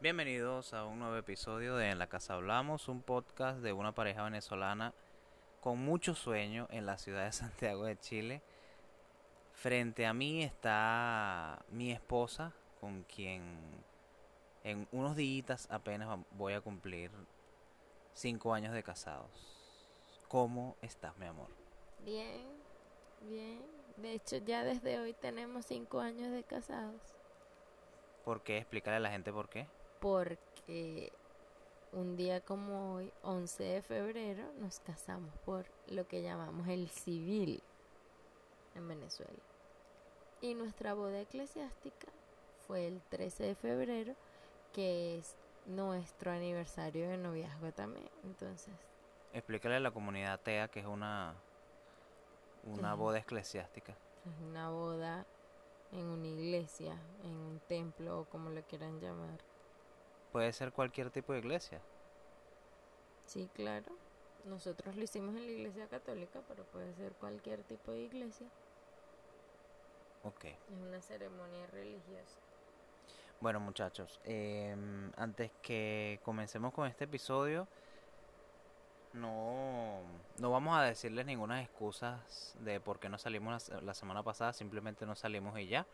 Bienvenidos a un nuevo episodio de En la Casa Hablamos, un podcast de una pareja venezolana con mucho sueño en la ciudad de Santiago de Chile. Frente a mí está mi esposa, con quien en unos días apenas voy a cumplir cinco años de casados. ¿Cómo estás, mi amor? Bien, bien. De hecho, ya desde hoy tenemos cinco años de casados. ¿Por qué? Explícale a la gente por qué porque un día como hoy, 11 de febrero, nos casamos por lo que llamamos el civil en Venezuela. Y nuestra boda eclesiástica fue el 13 de febrero, que es nuestro aniversario de noviazgo también. Entonces, explícale a la comunidad TEA que es una una boda eclesiástica. Es una boda en una iglesia, en un templo o como lo quieran llamar puede ser cualquier tipo de iglesia. Sí, claro. Nosotros lo hicimos en la iglesia católica, pero puede ser cualquier tipo de iglesia. Ok. Es una ceremonia religiosa. Bueno, muchachos, em, antes que comencemos con este episodio, no, no vamos a decirles ninguna excusas de por qué no salimos la, la semana pasada, simplemente no salimos y ya.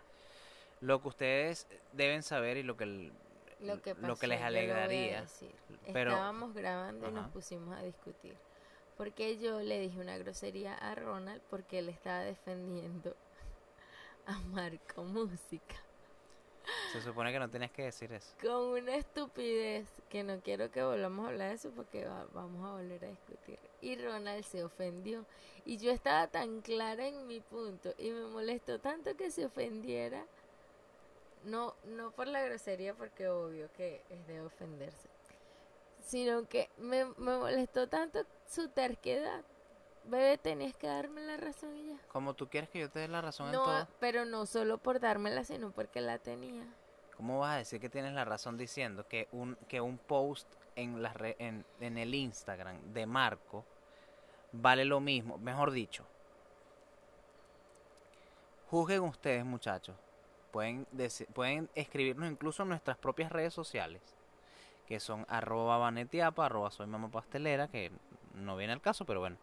Lo que ustedes deben saber y lo que lo que, lo que les alegraría. Pero, Estábamos grabando y nos pusimos a discutir. Porque yo le dije una grosería a Ronald porque él estaba defendiendo a Marco Música. Se supone que no tienes que decir eso. Con una estupidez que no quiero que volvamos a hablar de eso porque vamos a volver a discutir. Y Ronald se ofendió. Y yo estaba tan clara en mi punto y me molestó tanto que se ofendiera no, no por la grosería, porque obvio que es de ofenderse. Sino que me, me molestó tanto su terquedad. Bebé, tenías que darme la razón y ya. Como tú quieres que yo te dé la razón en todo. pero no solo por dármela, sino porque la tenía. ¿Cómo vas a decir que tienes la razón diciendo que un, que un post en, la en, en el Instagram de Marco vale lo mismo? Mejor dicho, juzguen ustedes, muchachos. Pueden, pueden escribirnos incluso en nuestras propias redes sociales, que son arroba vanetiapa, arroba soy mamá pastelera, que no viene al caso, pero bueno,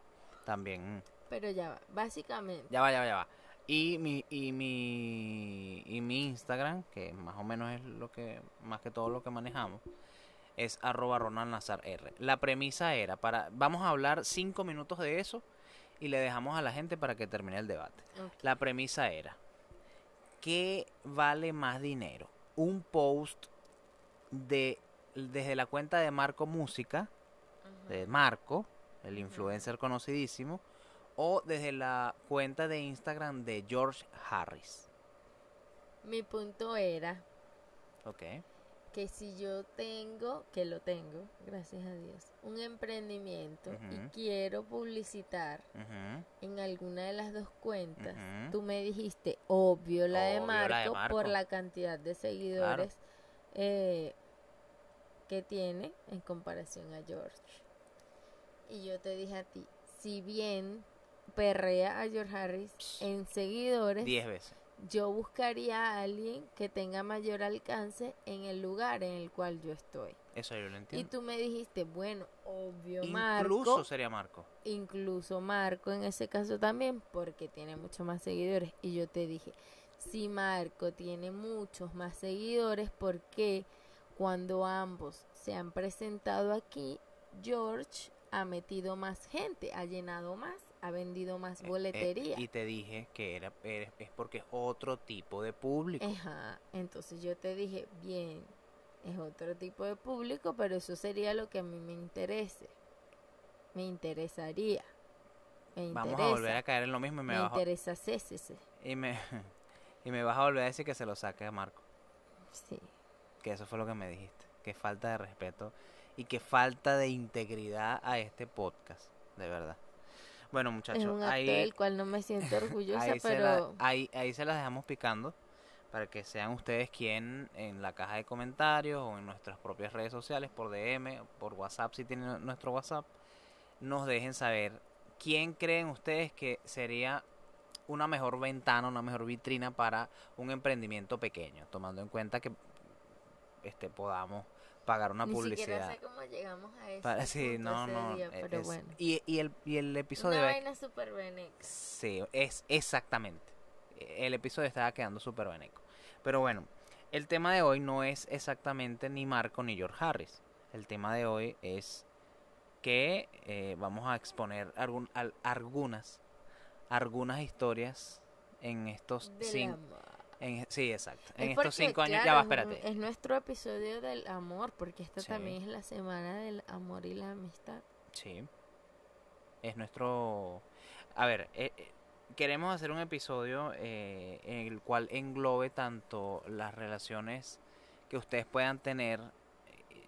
también. Pero ya va, básicamente. Ya va, ya va, ya va. Y mi, y mi, y mi Instagram, que más o menos es lo que, más que todo lo que manejamos, es arroba Ronald Nazar R. La premisa era, para, vamos a hablar cinco minutos de eso y le dejamos a la gente para que termine el debate. La premisa era, ¿qué vale más dinero? Un post de desde la cuenta de Marco Música, de Marco, el influencer conocidísimo, o desde la cuenta de Instagram de George Harris. Mi punto era Ok. que si yo tengo, que lo tengo, gracias a Dios, un emprendimiento y quiero publicitar en alguna de las dos cuentas, tú me dijiste, obvio la, de, Marco, por la cantidad de seguidores eh, que tiene en comparación a George. Y yo te dije a ti, si bien perrea a George Harris en seguidores, 10 veces yo buscaría a alguien que tenga mayor alcance en el lugar en el cual yo estoy. Eso yo lo entiendo. Y tú me dijiste, bueno, obvio Marco. Incluso sería Marco. Incluso Marco en ese caso también, porque tiene muchos más seguidores. Y yo te dije, si Marco tiene muchos más seguidores, ¿por qué cuando ambos se han presentado aquí, George ha metido más gente, ha llenado más? ha vendido más eh, eh, boletería. y te dije que era, es porque es otro tipo de público. Ajá, entonces yo te dije, bien, es otro tipo de público, pero eso sería lo que a mí me interese. Me interesaría. Me Vamos a volver a caer en lo mismo y me, me interesa CCC. Y me, y me vas a volver a decir que se lo saque a Marco. Sí. Que eso fue lo que me dijiste. Que falta de respeto y que falta de integridad a este podcast, de verdad. Bueno, muchachos, es un acto del cual no me siento orgullosa, pero... ahí, ahí se las dejamos picando para que sean ustedes quien en la caja de comentarios o en nuestras propias redes sociales, por DM, por WhatsApp, si tienen nuestro WhatsApp, nos dejen saber quién creen ustedes que sería una mejor ventana, una mejor vitrina para un emprendimiento pequeño, tomando en cuenta que este podamos pagar una Ni publicidad. sé cómo llegamos a eso. Para- sí, no, no. e- pero es- bueno. y, y el, y el episodio... Una vaina venex. Sí, es exactamente. El episodio estaba quedando súper beneco. Pero bueno, el tema de hoy no es exactamente ni Marco ni George Harris. El tema de hoy es que eh, vamos a exponer algún, al- algunas, algunas historias en estos cinco... En, sí, exacto. Es En estos porque, cinco años, claro, ya va, es espérate. Es nuestro episodio del amor, porque esta Sí. también es la semana del amor y la amistad. Sí. Es nuestro... A ver, eh, eh, queremos hacer un episodio eh, en el cual englobe tanto las relaciones que ustedes puedan tener,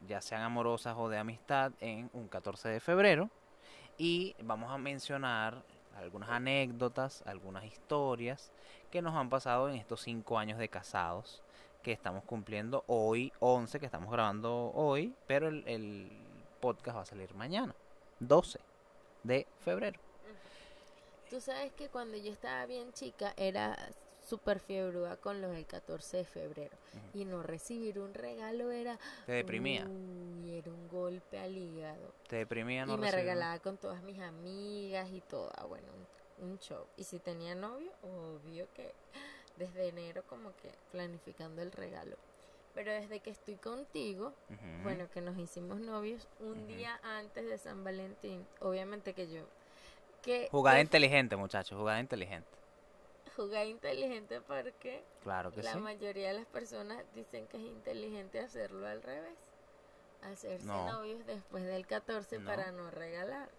ya sean amorosas o de amistad, en un 14 de febrero. Y vamos a mencionar algunas anécdotas, algunas historias que nos han pasado en estos cinco años de casados que estamos cumpliendo hoy, 11, que estamos grabando hoy, pero el, el podcast va a salir mañana, 12 de febrero. Tú sabes que cuando yo estaba bien chica era súper fiebrúa con los del 14 de febrero. Y no recibir un regalo era... Te deprimía, Uy, era un golpe al hígado. te deprimía no y me recibir- regalaba con todas mis amigas y todo. Bueno, un, show. Y si tenía novio, obvio que desde enero como que planificando el regalo. Pero desde que estoy contigo, bueno, que nos hicimos novios un día antes de San Valentín, obviamente que yo... Que Jugada inteligente, muchachos, jugada inteligente. Jugada inteligente porque Claro que la sí. mayoría de las personas dicen que es inteligente hacerlo al revés. Hacerse No. novios después del 14 No. para no regalar.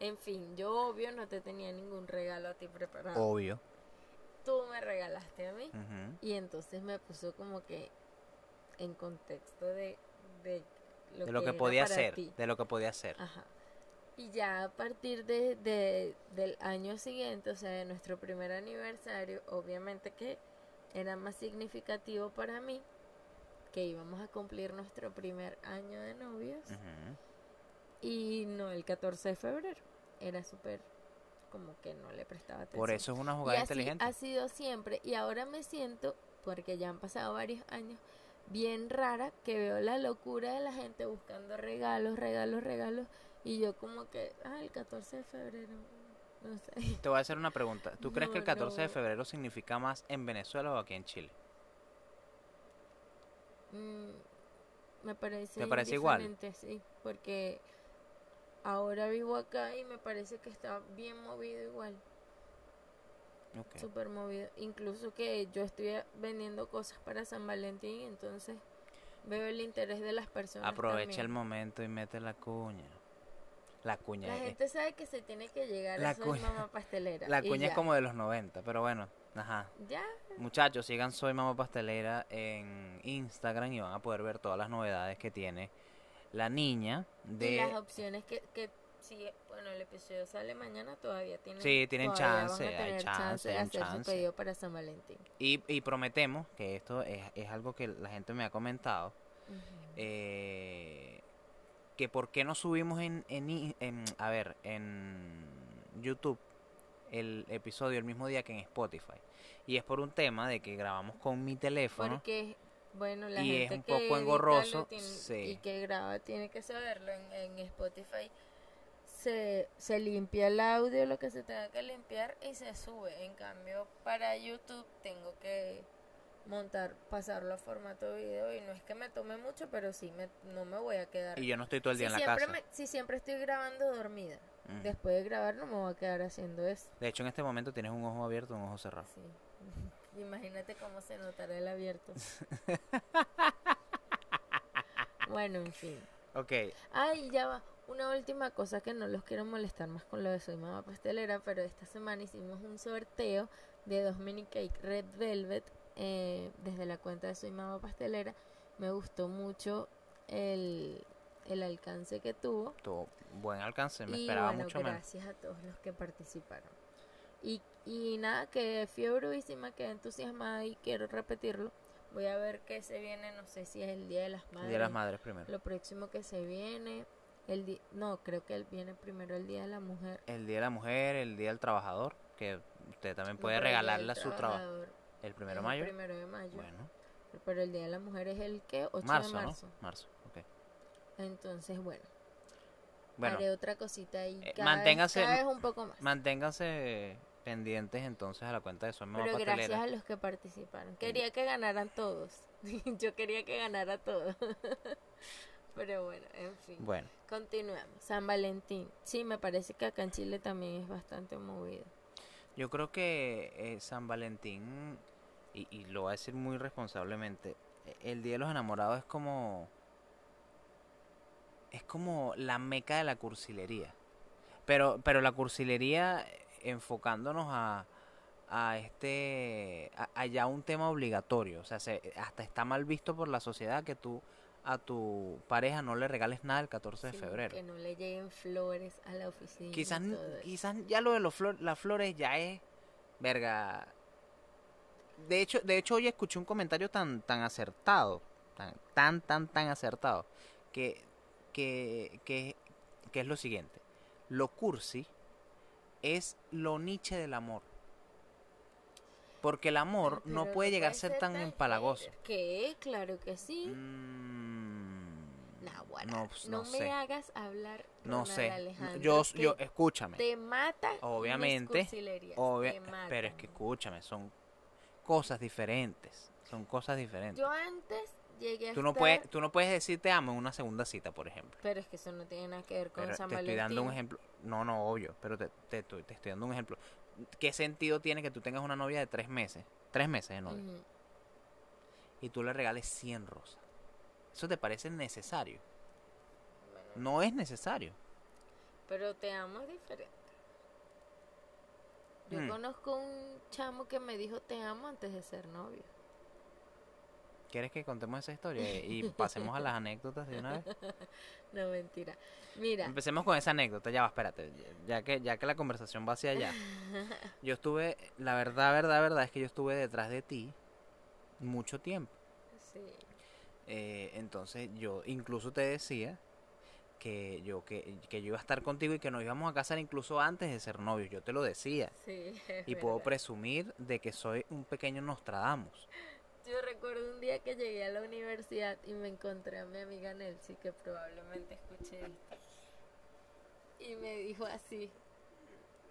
En fin, yo obvio no te tenía ningún regalo a ti preparado. Obvio. Tú me regalaste a mí. Y entonces me puso como que en contexto de, de lo, De lo que podía ser, ti. de lo que podía ser. Ajá. Y ya a partir de, de- del año siguiente, o sea, de nuestro primer aniversario, obviamente que era más significativo para mí que íbamos a cumplir nuestro primer año de novios. Y no el 14 de febrero. Era súper como que no le prestaba atención. Por eso es una Y jugada así inteligente. ha sido siempre. Y ahora me siento, porque ya han pasado varios años, bien rara que veo la locura de la gente buscando regalos, regalos, regalos. Y yo como que, ah, el 14 de febrero, no sé. Te voy a hacer una pregunta. ¿Tú crees que el No, 14 de febrero significa más en Venezuela o aquí en Chile? Mm, me parece ¿Te parece igual? sí, porque ahora vivo acá y me parece que está bien movido igual, Ok. súper movido. Incluso que yo estoy vendiendo cosas para San Valentín, entonces veo el interés de las personas. Aprovecha el momento y mete la cuña. La cuña. La eh, gente sabe que se tiene que llegar La a Soy cuña- Mamá Pastelera. La cuña es como de los 90, pero bueno, ajá. Ya, Muchachos, sigan Soy Mamá Pastelera en Instagram y van a poder ver todas las novedades que tiene la niña y las de... opciones que, que si, bueno, el episodio sale mañana, todavía tienen, Sí, tienen todavía van a chance, hay tener chance, de hay hacer chance. su pedido para San Valentín. Y, y prometemos que esto es, es algo que la gente me ha comentado. Eh, que por qué no subimos en, en, en- a ver, en YouTube el episodio el mismo día que en Spotify. Y es por un tema de que grabamos con mi teléfono. Porque, bueno, la Y es gente un que poco engorroso, tiene- sí. y que graba tiene que saberlo en, en Spotify. Se, se limpia el audio, lo que se tenga que limpiar y se sube. En cambio, para YouTube tengo que montar, pasarlo a formato video y no es que me tome mucho, pero sí, me, no me voy a quedar. Y yo no estoy todo el día si en la casa. me- si siempre estoy grabando dormida, Mm. después de grabar no me voy a quedar haciendo eso. De hecho, en este momento tienes un ojo abierto y un ojo cerrado. Sí. Imagínate cómo se notará el abierto. bueno, en fin. Ok, Ay, ya va. Una última cosa que no los quiero molestar más con lo de Soy Mamá Pastelera, pero esta semana hicimos un sorteo de dos mini cake Red Velvet eh, desde la cuenta de Soy Mamá Pastelera. Me gustó mucho el, el alcance que tuvo. tuvo buen alcance, me y esperaba bueno, mucho menos. gracias a todos los que participaron. Y, y nada, que fiebruísima, quedé entusiasmada y quiero repetirlo. Voy a ver qué se viene, no sé si es el Día de las El Madres. Día de las Madres primero. Lo próximo que se viene, el di- no, creo que el- viene primero el Día de la Mujer. El Día de la Mujer, el Día del Trabajador. que usted también puede regalarle a su trabajo. ¿El primero de mayo? El primero de mayo. Bueno. Pero el Día de la Mujer es el que 8 marzo, de marzo. Marzo, ok. Entonces, bueno. Bueno, haré otra cosita ahí. Eh, manténgase, un poco más. Manténgase pendientes entonces a la cuenta de su Pero gracias a los que participaron. Quería que ganaran todos. Yo quería que ganara todos. Pero bueno, en fin. Bueno. Continuamos. San Valentín. Sí, me parece que acá en Chile también es bastante movido. Yo creo que eh, San Valentín, y, y, lo voy a decir muy responsablemente, el Día de los Enamorados es como... Es como la meca de la cursilería. Pero, pero la cursilería enfocándonos a, a este a, un tema obligatorio o sea hasta está mal visto por la sociedad que tú a tu pareja no le regales nada el 14 de febrero. Que no le lleguen flores a la oficina. Quizás, quizás ya lo de los las flores ya es, verga. De hecho, de hecho hoy escuché un comentario tan, tan acertado, tan, tan, tan, tan acertado, que, que, que, que es lo siguiente. Lo cursi es lo niche del amor. Porque el amor no puede llegar a ser tan empalagoso. ¿Qué? Claro que sí. Mm, no, pues, no, me hagas hablar. No sé. Yo, yo, escúchame. Te mata. Obviamente. pero es que escúchame, son cosas diferentes. Son cosas diferentes. Yo antes llegué a tú no puedes Tú no puedes decir te amo en una segunda cita, por ejemplo. Pero es que eso no tiene nada que ver con San te estoy dando un ejemplo. No, no, obvio. Pero te, te, te, estoy dando un ejemplo. ¿qué sentido tiene que tú tengas una novia de tres meses? Tres meses de novia. Y tú le regales 100 rosas. ¿Eso te parece necesario? no es necesario. Pero te amo diferente. Yo mm. conozco un chamo que me dijo te amo antes de ser novio. ¿Quieres que contemos esa historia y pasemos a las anécdotas de una vez? No, mentira. Mira. Empecemos con esa anécdota, ya va, espérate, ya que, ya que la conversación va hacia allá. Yo estuve, la verdad, verdad, verdad es que yo estuve detrás de ti mucho tiempo. Sí. Eh, entonces yo incluso te decía que yo que, que, yo iba a estar contigo y que nos íbamos a casar incluso antes de ser novios, yo te lo decía. Sí, y puedo presumir de que soy un pequeño Nostradamus. Yo recuerdo un día que llegué a la universidad y me encontré a mi amiga Nelsie, que probablemente escuché esto. Y me dijo así,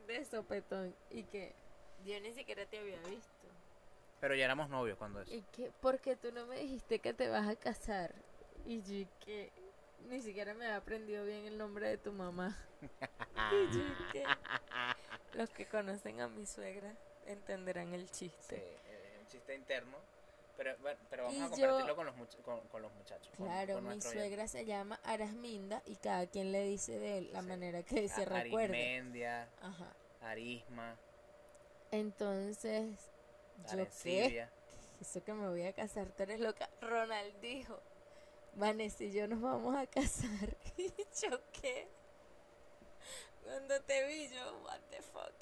de sopetón, y que yo ni siquiera te había visto. Pero ya éramos novios cuando eso. ¿Y que Porque tú no me dijiste que te vas a casar. Y yo que ni siquiera me había aprendido bien el nombre de tu mamá. y yo que los que conocen a mi suegra entenderán el chiste. Sí, el chiste interno. Pero, pero vamos a compartirlo con, los con, los muchachos. Claro, mi suegra se llama Arasminda y cada quien le dice de la manera que se recuerda. Arismendia, Ajá. Arisma. Entonces, ¿yo qué? Eso que me voy a casar, tú eres loca. Ronald dijo, Vanessa y yo nos vamos a casar. y yo qué? Cuando te vi yo, what the fuck.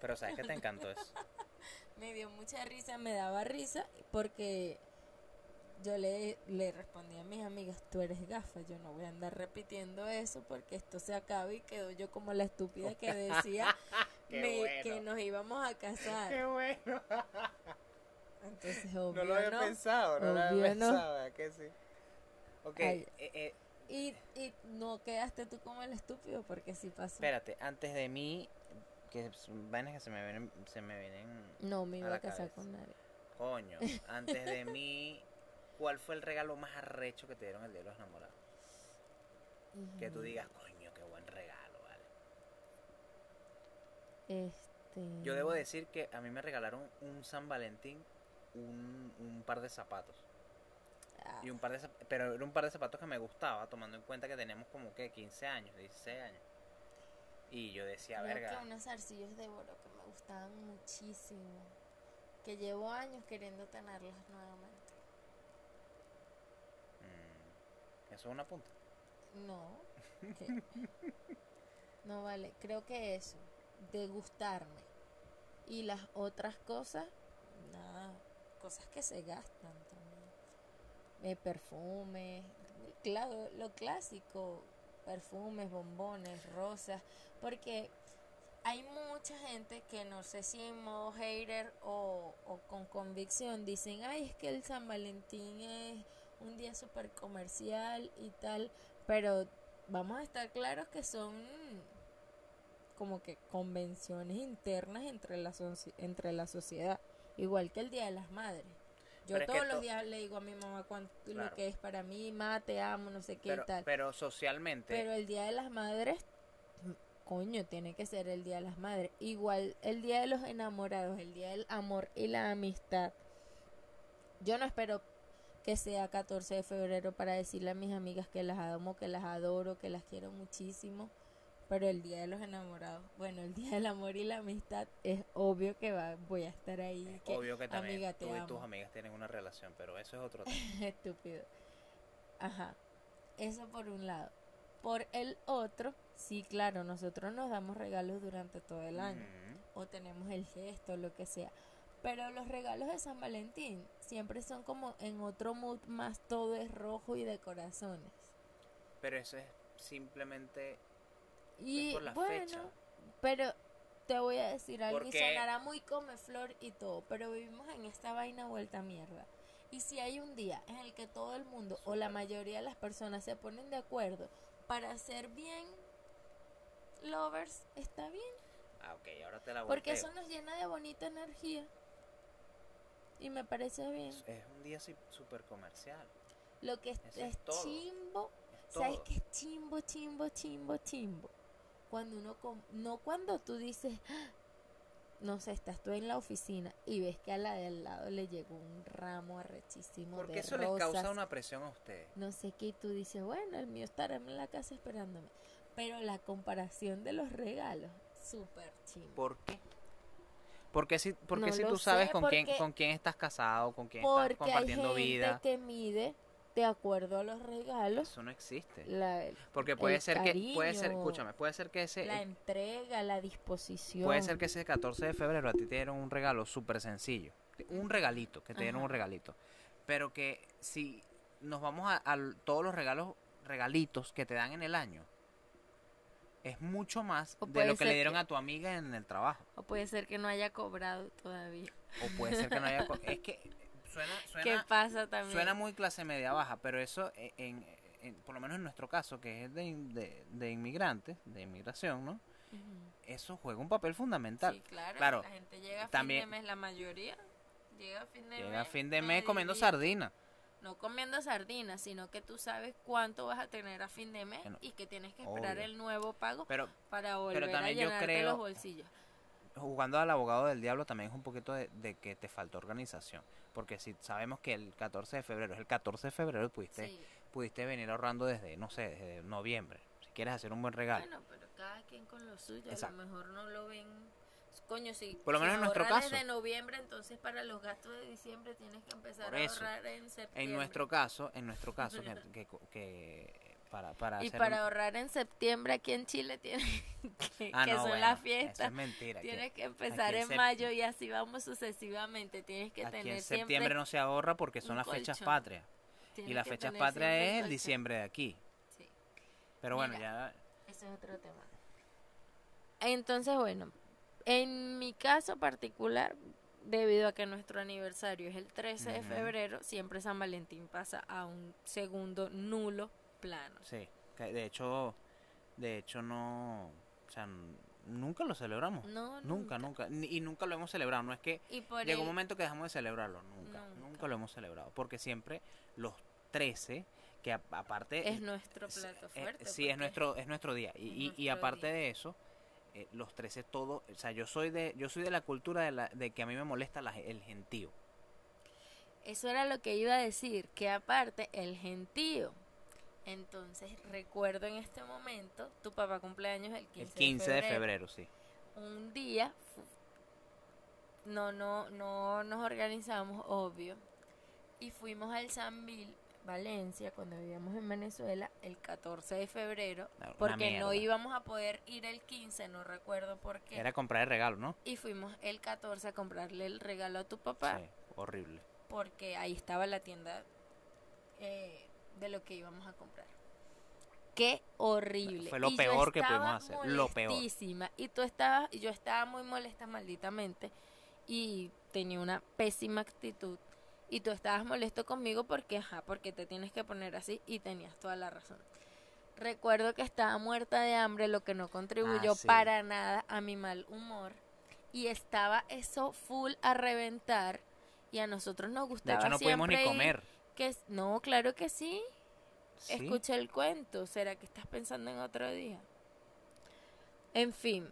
Pero sabes que te encantó eso. me dio mucha risa, me daba risa porque yo le, le respondí a mis amigas, tú eres gafa, yo no voy a andar repitiendo eso porque esto se acaba y quedo yo como la estúpida que decía que nos íbamos a casar. Qué bueno. Entonces, obvio, no lo había pensado, no lo había pensado, que sí? Ok, eh, eh, y, y no quedaste tú como el estúpido porque sí pasó. Espérate, antes de mí que vainas que se me vienen, se me vienen No, me iba a, casar con nadie. Coño, antes de mí, ¿cuál fue el regalo más arrecho que te dieron el día de los enamorados? Que tú digas, coño, qué buen regalo, vale. Este... Yo debo decir que a mí me regalaron un San Valentín, un, un par de zapatos. Ah. Y un par de pero era un par de zapatos que me gustaba, tomando en cuenta que teníamos como que 15 años, 16 años. Y yo decía, verga. Que unos arcillos de oro que me gustaban muchísimo. Que llevo años queriendo tenerlos nuevamente. Mm, ¿Eso es una punta? No. no vale. Creo que eso. De gustarme. Y las otras cosas, nada. Cosas que se gastan también. Eh, perfume. Claro, lo clásico perfumes, bombones, rosas, porque hay mucha gente que no sé si en hater o, o con convicción dicen, ay, es que el San Valentín es un día súper comercial y tal, pero vamos a estar claros que son como que convenciones internas entre la, entre la sociedad, igual que el Día de las Madres. Yo todos los días le digo a mi mamá cuánto lo que es para mí, ma, te amo, no sé qué pero, tal. Pero socialmente. Pero el Día de las Madres, coño, tiene que ser el Día de las Madres. Igual el Día de los Enamorados, el Día del Amor y la Amistad. Yo no espero que sea 14 de febrero para decirle a mis amigas que las amo, que las adoro, que las quiero muchísimo. Pero el Día de los Enamorados, bueno, el Día del Amor y la Amistad, es obvio que va, voy a estar ahí. que, obvio que también tú y tus amigas tienen una relación, pero eso es otro tema. Estúpido. Ajá. Eso por un lado. Por el otro, sí, claro, nosotros nos damos regalos durante todo el año. O tenemos el gesto, lo que sea. Pero los regalos de San Valentín siempre son como en otro mood, más todo es rojo y de corazones. Pero eso es simplemente y por la bueno, pero te voy a decir algo y sonará muy come flor y todo, pero vivimos en esta vaina vuelta mierda. Y si hay un día en el que todo el mundo o la mayoría de las personas se ponen de acuerdo para hacer bien lovers, está bien. Ah, ok, ahora te la Porque eso nos llena de bonita energía. Y me parece bien. Es un día súper comercial. Lo que es, chimbo. ¿Sabes qué es chimbo, chimbo, chimbo, chimbo? Cuando uno. no cuando tú dices. ¡Ah! No sé, estás tú en la oficina y ves que a la de al lado le llegó un ramo arrechísimo Porque eso les causa una presión a ustedes. No sé qué, y tú dices, bueno, el mío estará en la casa esperándome. Pero la comparación de los regalos, súper chimbo. ¿Por qué? Porque si, porque si tú sabes con quién, con quién estás casado, con quién estás compartiendo hay gente que mide de acuerdo a los regalos. Eso no existe. porque puede ser que, puede ser, escúchame, puede ser que ese... La entrega, la disposición. Puede ser que ese 14 de febrero a ti te dieron un regalo súper sencillo. Un regalito, que te dieron un regalito. Pero que si nos vamos a, a todos los regalos, regalitos que te dan en el año, es mucho más de lo que le dieron a tu amiga en el trabajo. O puede ser que no haya cobrado todavía. O puede ser que no haya cobrado. es que suena, suena, ¿Qué pasa también? Suena muy clase media baja, pero eso, e, en, por lo menos en nuestro caso, que es de, de, de inmigrantes, de inmigración, ¿no? Eso juega un papel fundamental. Sí, claro. La gente llega a fin de mes, la mayoría llega a fin de mes. fin de mes comiendo sardina no comiendo sardinas, sino que tú sabes cuánto vas a tener a fin de mes y que tienes que esperar el nuevo pago para volver a llenarte los bolsillos. Jugando al abogado del diablo también es un poquito de, que te falta organización, porque si sabemos que el 14 de febrero es el 14 de febrero, pudiste, pudiste venir ahorrando desde, no sé, desde noviembre, si quieres hacer un buen regalo. Bueno, pero cada quien con lo suyo, a lo mejor no lo ven coño, si, por lo menos en nuestro caso. desde noviembre, entonces para los gastos de diciembre tienes que empezar a ahorrar en septiembre. En nuestro caso, en nuestro caso, que, que, para, para y para ahorrar en septiembre aquí en Chile tienes que, ah, son las fiestas. es mentira. Tienes que, empezar en, mayo y así vamos sucesivamente. Tienes que tener en septiembre no se ahorra porque son las fechas patrias. y las fechas patrias es el diciembre de aquí. Sí. Pero bueno, ya... Ese es otro tema. Entonces, bueno, en mi caso particular, debido a que nuestro aniversario es el 13 de febrero, siempre San Valentín pasa a un segundo nulo plano. Sí, de hecho, de hecho no, o sea, nunca lo celebramos. No, nunca, nunca, y nunca lo hemos celebrado. No es que llegó un momento que dejamos de celebrarlo, nunca, nunca, lo hemos celebrado, porque siempre los 13 que aparte es nuestro plato fuerte. sí, es nuestro es nuestro día y, y, aparte de eso eh, los 13 todo, o sea, yo soy de yo soy de la cultura de, la, de que a mí me molesta el gentío. Eso era lo que iba a decir, que aparte el gentío. Entonces, recuerdo en este momento, tu papá cumpleaños el 15, el 15 de, febrero. sí. Un día no no no nos organizamos, obvio, y fuimos al San Bill Valencia, cuando vivíamos en Venezuela, el 14 de febrero, porque no íbamos a poder ir el 15, no recuerdo por qué. Era comprar el regalo, ¿no? Y fuimos el 14 a comprarle el regalo a tu papá. Sí, horrible. Porque ahí estaba la tienda eh, de lo que íbamos a comprar. Qué horrible. Fue lo peor que pudimos hacer. Lo peor. Y tú estabas, yo estaba muy molesta malditamente y tenía una pésima actitud. Y tú estabas molesto conmigo porque, ajá, porque te tienes que poner así y tenías toda la razón. Recuerdo que estaba muerta de hambre, lo que no contribuyó ah, para nada a mi mal humor. Y estaba eso full a reventar. Y a nosotros nos gustaba. De hecho, no pudimos ni comer. Que, no, claro que sí. Escuché el cuento. ¿Será que estás pensando en otro día? En fin.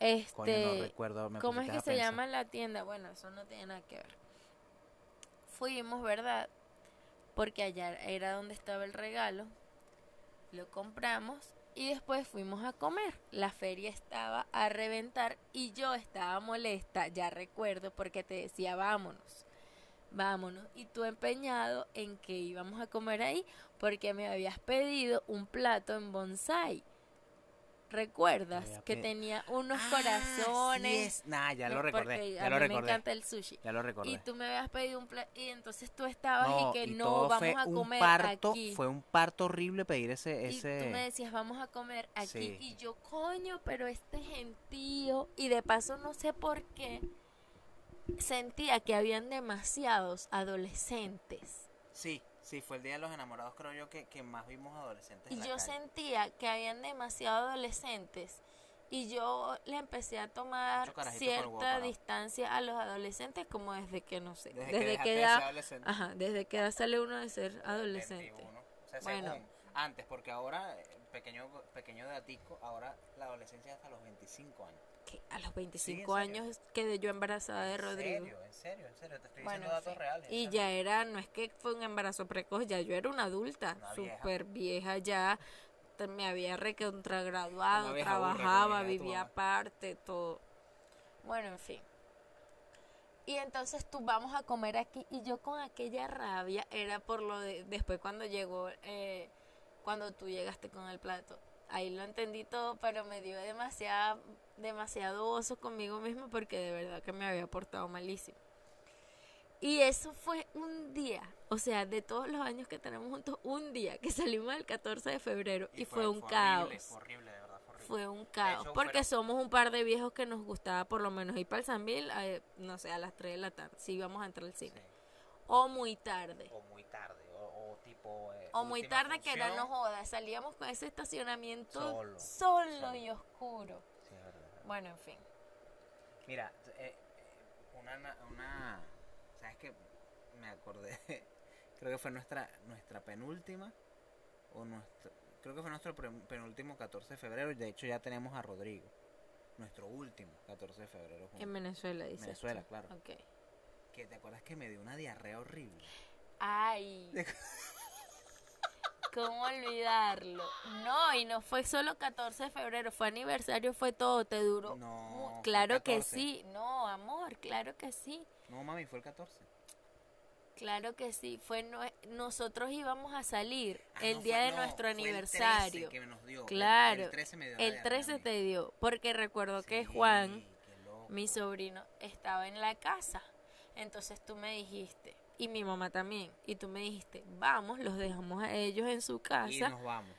Este. ¿Cómo es que se llama la tienda? Bueno, eso no tiene nada que ver. Fuimos, ¿verdad? Porque allá era donde estaba el regalo. Lo compramos y después fuimos a comer. La feria estaba a reventar y yo estaba molesta, ya recuerdo, porque te decía vámonos vámonos. Y tú empeñado en que íbamos a comer ahí porque me habías pedido un plato en bonsai. ¿Recuerdas? Que tenía unos ah, corazones. Sí Nah, ya lo recordé. Ya a lo mí me encanta el sushi. Ya lo recordé. Y tú me habías pedido un plato. Y entonces tú estabas y que no, vamos a comer parto, aquí. Fue un parto horrible pedir ese, ese. Y tú me decías, vamos a comer aquí. Y yo, coño, pero este gentío. Y de paso, no sé por qué sentía que habían demasiados adolescentes. Sí, sí, fue el Día de los Enamorados, creo yo, que, más vimos adolescentes. Y yo sentía que habían demasiados adolescentes y yo le empecé a tomar cierta distancia a los adolescentes como desde que no sé desde, que, edad ajá desde que edad sale uno de ser adolescente. bueno. antes porque ahora eh, pequeño pequeño datico ahora la adolescencia es hasta los 25 años a los 25 años quedé yo embarazada de Rodrigo. En serio, en serio, en serio, te estoy diciendo datos reales. Y ya era, no es que fue un embarazo precoz, ya yo era una adulta, súper vieja. ya, me había recontragraduado, trabajaba, vivía aparte, todo. Bueno, en fin. Y entonces tú vamos a comer aquí y yo con aquella rabia era por lo de después cuando llegó, eh, cuando tú llegaste con el plato ahí lo entendí todo, pero me dio demasiada, demasiado oso conmigo mismo porque de verdad que me había portado malísimo. Y eso fue un día, o sea, de todos los años que tenemos juntos, un día que salimos el 14 de febrero y, fue, un caos. fue horrible, de verdad, fue, fue un caos, porque somos un par de viejos que nos gustaba por lo menos ir para el San Bill, eh, no sé, a las 3 de la tarde, si íbamos a entrar al cine. O muy tarde. O muy tarde, o, tipo... Eh, o muy tarde que era no joda, salíamos con ese estacionamiento solo, y oscuro. Bueno, en fin. Mira, eh, una, una, ¿sabes qué? Me acordé, creo que fue nuestra nuestra penúltima, o nuestro, creo que fue nuestro penúltimo 14 de febrero, de hecho ya tenemos a Rodrigo, nuestro último 14 de febrero. En Venezuela, dice. Venezuela, claro. Ok. Que te acuerdas que me dio una diarrea horrible. Ay. ¿Cómo olvidarlo? No, y no fue solo 14 de febrero, fue aniversario, fue todo, te duró. No. Claro que sí, no, amor, claro que sí. No, mami, fue el 14. Claro que sí, fue nosotros íbamos a salir ah, el día de nuestro aniversario. El 13 que nos dio. Claro. El 13 me dio. El 13 te dio, porque recuerdo que Juan, mi sobrino, estaba en la casa. Entonces tú me dijiste, y mi mamá también. Y tú me dijiste, vamos, los dejamos a ellos en su casa. Y nos vamos.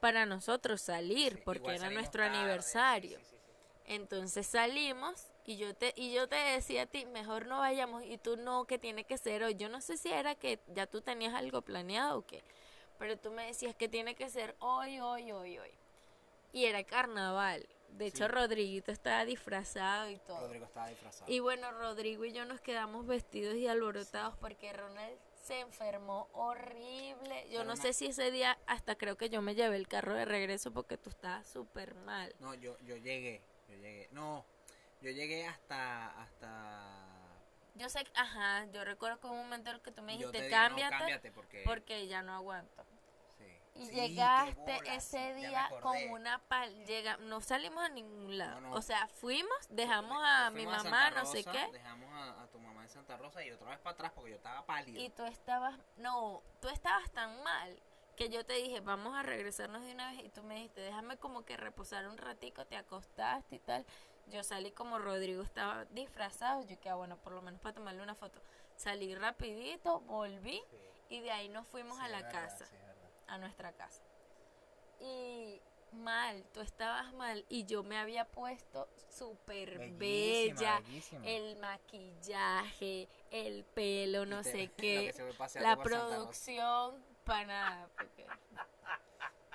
Para nosotros salir, porque era nuestro aniversario. Entonces salimos y yo te y yo te decía a ti, mejor no vayamos y tú no, que tiene que ser hoy. Yo no sé si era que ya tú tenías algo planeado o qué, pero tú me decías que tiene que ser hoy, hoy, hoy, hoy. Y era carnaval. De hecho, Rodriguito estaba disfrazado y todo. Rodrigo estaba disfrazado. Y bueno, Rodrigo y yo nos quedamos vestidos y alborotados porque Ronald se enfermó horrible. Yo no sé si ese día, hasta creo que yo me llevé el carro de regreso porque tú estabas súper mal. No, yo, yo llegué, yo llegué. No, yo llegué hasta, hasta... Yo sé, ajá, yo recuerdo que un momento en el que tú me dijiste, cámbiate, porque... porque ya no aguanto. Y llegaste ese día con una pal, llega, no salimos a ningún lado. O sea, fuimos, dejamos a mi mamá, no sé qué. Dejamos a, tu mamá en Santa Rosa y otra vez para atrás porque yo estaba pálido. Y tú estabas, no, tú estabas tan mal que yo te dije, vamos a regresarnos de una vez y tú me dijiste, déjame como que reposar un ratico, te acostaste y tal. Yo salí como Rodrigo estaba disfrazado, yo que ah, bueno, por lo menos para tomarle una foto. Salí rapidito, volví y de ahí nos fuimos a la casa a nuestra casa. y mal, tú estabas mal y yo me había puesto súper bella, el maquillaje, el pelo, no sé qué, la producción, para nada, porque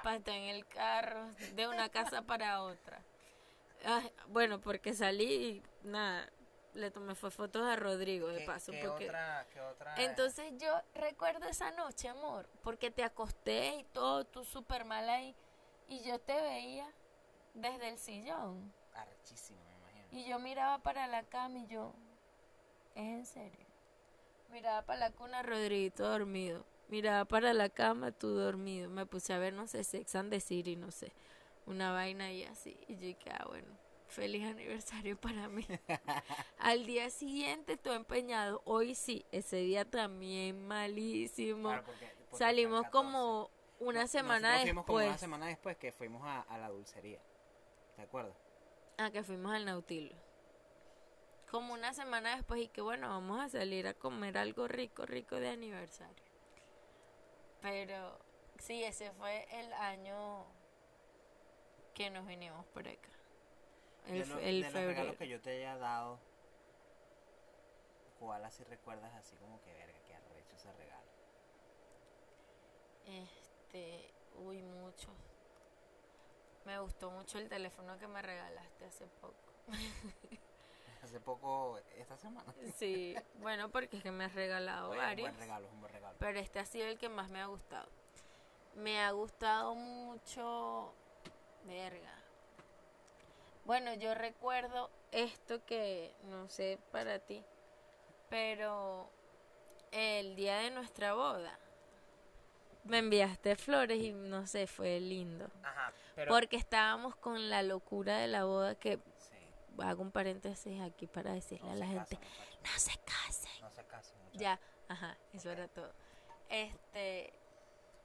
para estar en el carro de una casa para otra. bueno, porque salí y nada, le tomé fotos a Rodrigo de paso. porque... Entonces yo recuerdo esa noche, amor, porque te acosté y todo, tú súper mal ahí, y yo te veía desde el sillón. Archísimo, me imagino. Y yo miraba para la cama y yo, ¿es en serio? Miraba para la cuna, Rodrigo dormido. Miraba para la cama, tú dormido. Me puse a ver, no sé, Sex and the City, no sé, una vaina y así. Y yo dije, ah, bueno feliz aniversario para mí. Al día siguiente, todo empeñado. Hoy sí, ese día también malísimo. Salimos como una semana después. Como una semana después que fuimos a, la dulcería. ¿Te acuerdas? Ah, que fuimos al Nautilus. Como una semana después y que bueno, vamos a salir a comer algo rico, rico de aniversario. Pero sí, ese fue el año que nos vinimos por acá. El, el de los regalos que yo te haya dado, ¿cuál así recuerdas así como que verga, que arrecho ese regalo? Este, uy, mucho. Me gustó mucho el teléfono que me regalaste hace poco. hace poco, esta semana. Sí, bueno, porque es que me has regalado varios. Un buen regalo, un buen regalo. Pero este ha sido el que más me ha gustado. Me ha gustado mucho. Verga. Bueno, yo recuerdo esto que no sé para ti, pero el día de nuestra boda me enviaste flores y no sé, fue lindo. Ajá, Porque estábamos con la locura de la boda que hago un paréntesis aquí para decirle a la gente, no se casen. No se casen. Ya, ajá, eso era todo. Este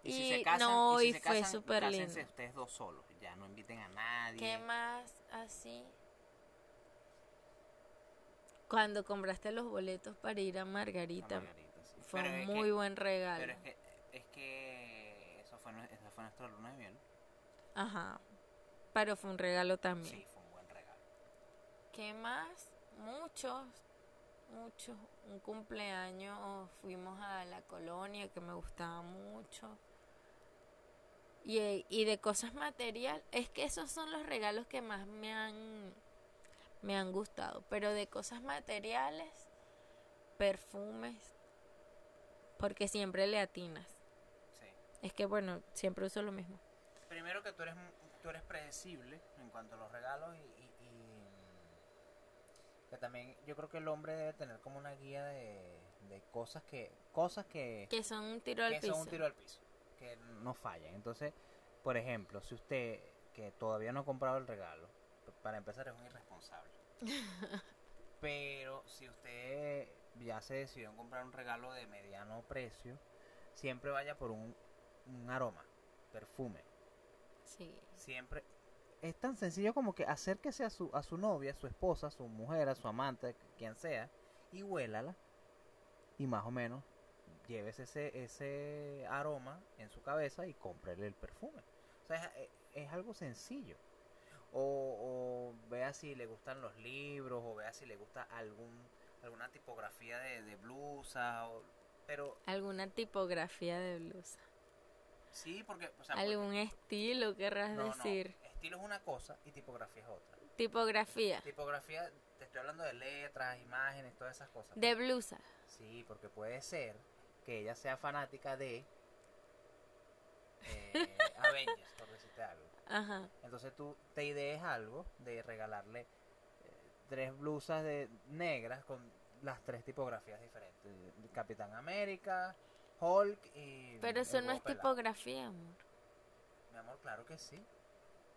y, si se casan, no, y, fue súper lindo. ustedes dos solos, ya no inviten a nadie. ¿Qué más así? Cuando compraste los boletos para ir a Margarita, fue un muy buen regalo. Pero es que, es que eso fue, esa fue nuestra luna de miel. Ajá, pero fue un regalo también. Sí, fue un buen regalo. ¿Qué más? Muchos, muchos. Un cumpleaños fuimos a la colonia que me gustaba mucho. Y, y de cosas materiales, es que esos son los regalos que más me han, me han gustado. Pero de cosas materiales, perfumes, porque siempre le atinas. Sí. Es que bueno, siempre uso lo mismo. Primero que tú eres, tú eres predecible en cuanto a los regalos y, que también yo creo que el hombre debe tener como una guía de, de cosas que cosas que que son un tiro al que piso. son un tiro al piso que no fallan. Entonces, por ejemplo, si usted que todavía no ha comprado el regalo, para empezar es un irresponsable. Pero si usted ya se decidió en comprar un regalo de mediano precio, siempre vaya por un, un aroma, perfume. Sí. Siempre es tan sencillo como que acérquese a su, a su novia, a su esposa, a su mujer, a su amante, quien sea, y huélala. Y más o menos llévese ese, ese aroma en su cabeza y cómprele el perfume. O sea, es, algo sencillo. O, vea si le gustan los libros, o vea si le gusta algún alguna tipografía de, blusa, o, pero... Alguna tipografía de blusa. Sí, porque... ¿Algún estilo querrás decir? No. Estilo es una cosa y tipografía es otra. Tipografía. Tipografía, te estoy hablando de letras, imágenes, todas esas cosas. De blusa. Sí, porque puede ser que ella sea fanática de eh, Avengers, por decirte algo. Ajá. Entonces tú te idees algo de regalarle eh, tres blusas de negras con las tres tipografías diferentes. Capitán América, Hulk y... Pero eso no es tipografía, amor. Mi amor, claro que sí.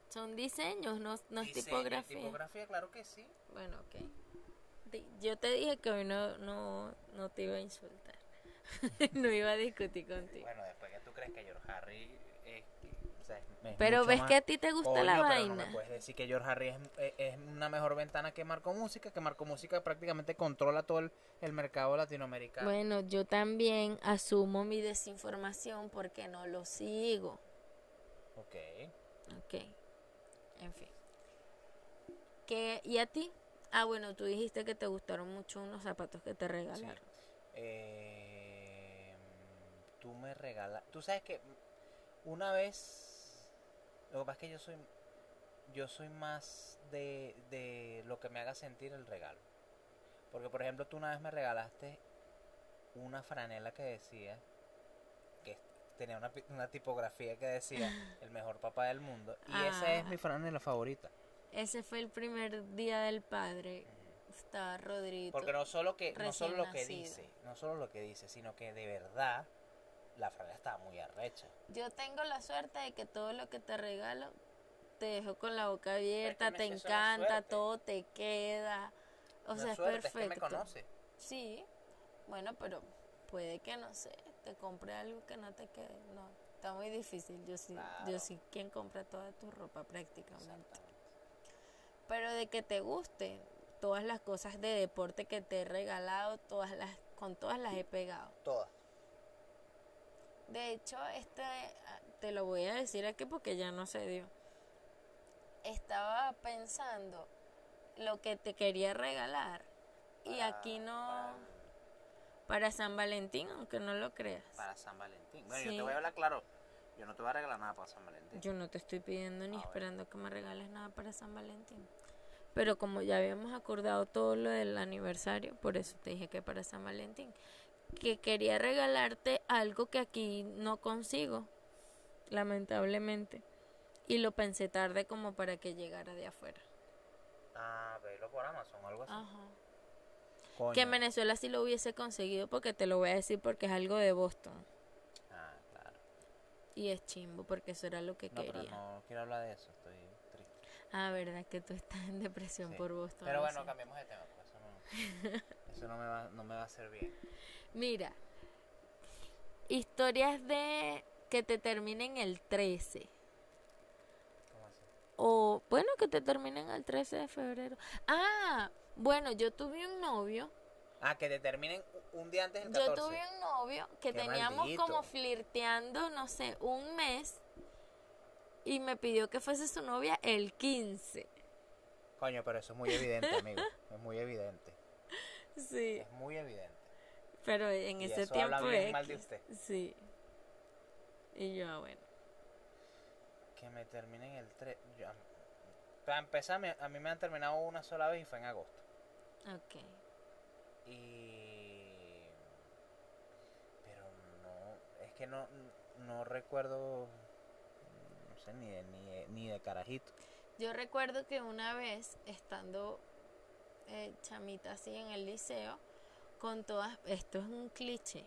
Son diseños, no, no es tipografía. Tipografía, claro que sí. Bueno, ok. Yo te dije que hoy no, no, no te iba a insultar. no iba a discutir contigo. Bueno, después que tú crees que George Harry es, pero ves que a ti te gusta la vaina. No me puedes decir que George Harry es, una mejor ventana que Marco Música, que Marco Música prácticamente controla todo el, mercado latinoamericano. Bueno, yo también asumo mi desinformación porque no lo sigo. Ok. Ok. En fin. ¿Qué, ¿Y a ti? Ah, bueno, tú dijiste que te gustaron mucho unos zapatos que te regalaron. Eh, tú me regalas. Tú sabes que una vez. Lo que pasa es que yo soy. Yo soy más de, de lo que me haga sentir el regalo. Porque, por ejemplo, tú una vez me regalaste una franela que decía. Que tenía una, una tipografía que decía el mejor papá del mundo. Y esa es mi franela favorita. Ese fue el primer día del padre está Rodrigo. Porque no solo que no solo lo que dice, no solo lo que dice, sino que de verdad la frase está muy arrecha. Yo tengo la suerte de que todo lo que te regalo te dejo con la boca abierta, te encanta, todo te queda. O sea, es perfecto. Es que me conoce. Sí. Bueno, pero puede que no sé, te compre algo que no te quede. No, está muy difícil. Yo sí, yo sí quien compra toda tu ropa prácticamente. Pero de que te guste, todas las cosas de deporte que te he regalado, todas las, con todas las he pegado. Todas. De hecho, este, te lo voy a decir aquí porque ya no se dio. Estaba pensando lo que te quería regalar y aquí no... Para, San Valentín, aunque no lo creas. Para San Valentín. Bueno, yo te voy a hablar claro. Yo no te voy a regalar nada para San Valentín. Yo no te estoy pidiendo ni esperando que me regales nada para San Valentín. Pero como ya habíamos acordado todo lo del aniversario, por eso te dije que para San Valentín, que quería regalarte algo que aquí no consigo, lamentablemente. Y lo pensé tarde como para que llegara de afuera. Ah, verlo por Amazon o algo así. Ajá. Que en Venezuela sí lo hubiese conseguido porque te lo voy a decir porque es algo de Boston. Ah, claro. Y es chimbo porque eso era lo que no, quería. Pero no quiero hablar de eso, estoy Ah, verdad que tú estás en depresión por Boston. Pero bueno, cambiemos de tema, porque eso, no, me va, no me va a hacer bien. Mira, historias de que te terminen el 13. ¿Cómo así? O, bueno, que te terminen el 13 de febrero. Ah, bueno, yo tuve un novio. Ah, que te terminen un día antes del 14. Yo tuve un novio que teníamos como flirteando, no sé, un mes y me pidió que fuese su novia el 15. Coño, pero eso es muy evidente, amigo. Es muy evidente. Sí. Es muy evidente. Pero en ese tiempo habla bien mal de usted. Sí. Y yo, ah, bueno. Que me terminen el 3. para empezar, a mí me han terminado una sola vez y fue en agosto. Ok. Y. Pero no. Es que no, no recuerdo ni de, ni, de, carajito. Yo recuerdo que una vez, estando eh, chamita así en el liceo, con todas, esto es un cliché,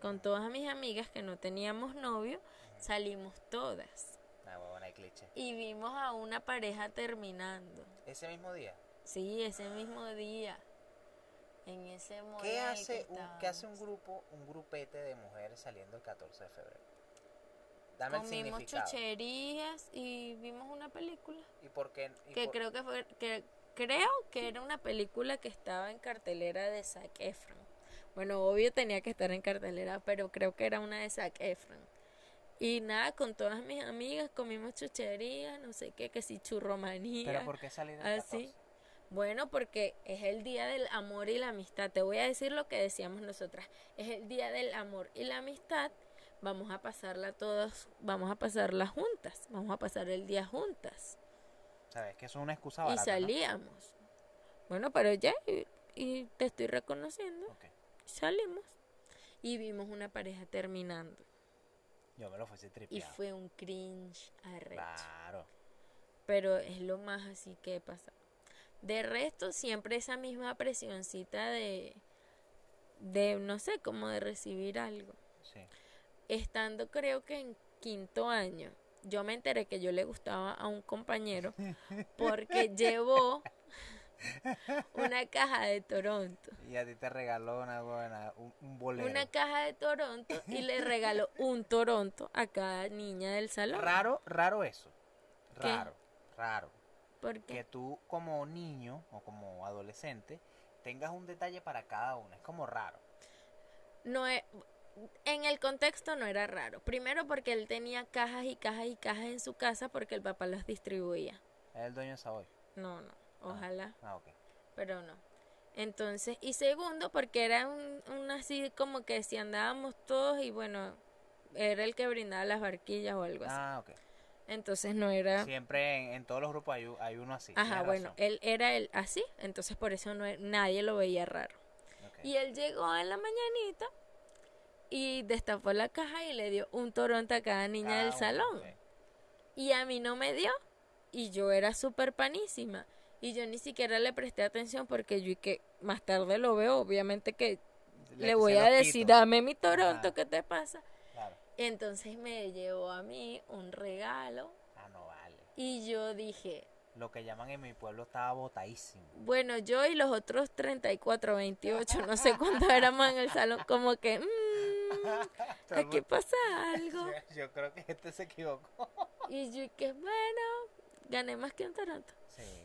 con todas mis amigas que no teníamos novio, salimos todas. Ah, cliché. Y vimos a una pareja terminando. ¿Ese mismo día? Sí, ese mismo día. En ese momento. ¿Qué hace, un, ¿Qué hace un grupo, un grupete de mujeres saliendo el 14 de febrero? Comimos chucherías y vimos una película. ¿Y por qué? que creo que fue que creo que era una película que estaba en cartelera de Zac Efron. Bueno, obvio tenía que estar en cartelera, pero creo que era una de Zac Efron. Y nada, con todas mis amigas comimos chucherías, no sé qué, que si churromanía. ¿Pero por qué salir así? Bueno, porque es el día del amor y la amistad. Te voy a decir lo que decíamos nosotras. Es el día del amor y la amistad vamos a pasarla todas, vamos a pasarla juntas, vamos a pasar el día juntas. ¿Sabes? Que eso es una excusa barata, Y salíamos. Bueno, pero ya, y, te estoy reconociendo. Salimos y vimos una pareja terminando. Yo me lo fuese tripeado. Y fue un cringe arrecho. Claro. Pero es lo más así que pasa. De resto, siempre esa misma presioncita de, de, no sé, como de recibir algo. Sí estando creo que en quinto año, yo me enteré que yo le gustaba a un compañero porque llevó una caja de Toronto. Y a ti te regaló una buena, un, bolero. Una caja de Toronto y le regaló un Toronto a cada niña del salón. Raro, raro eso. Raro, raro. ¿Por Que tú como niño o como adolescente tengas un detalle para cada una. Es como raro. No es, en el contexto no era raro. Primero porque él tenía cajas y cajas y cajas en su casa porque el papá los distribuía. ¿Es el dueño de Savoy? No, no, ah. ojalá. Ah, ok. Pero no. Entonces, y segundo porque era un, así como que si andábamos todos y bueno, era el que brindaba las barquillas o algo así. Ah, ok. Entonces no era... Siempre en, todos los grupos hay, hay uno así. Ajá, bueno, él era el así, entonces por eso no, nadie lo veía raro. Y él llegó en la mañanita y destapó la caja y le dio un toronto a cada niña del salón. Y a mí no me dio. Y yo era súper panísima. Y yo ni siquiera le presté atención porque yo y que más tarde lo veo, obviamente que le, voy a decir, dame mi Toronto, ¿qué te pasa? Entonces me llevó a mí un regalo. Ah, no vale. Y yo dije... Lo que llaman en mi pueblo estaba botadísimo. Bueno, yo y los otros 34, 28, no sé cuántos éramos en el salón, como que... Mmm, aquí pasa algo. Yo, creo que este se equivocó. Y yo que bueno, gané más que un Toronto. Sí.